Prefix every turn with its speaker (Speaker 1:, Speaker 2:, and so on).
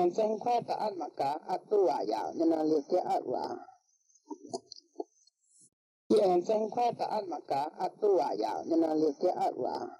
Speaker 1: 眼睛快的阿玛嘎阿杜瓦呀，你那里给阿瓦。眼睛快的阿玛嘎阿杜瓦呀，你那里给阿瓦。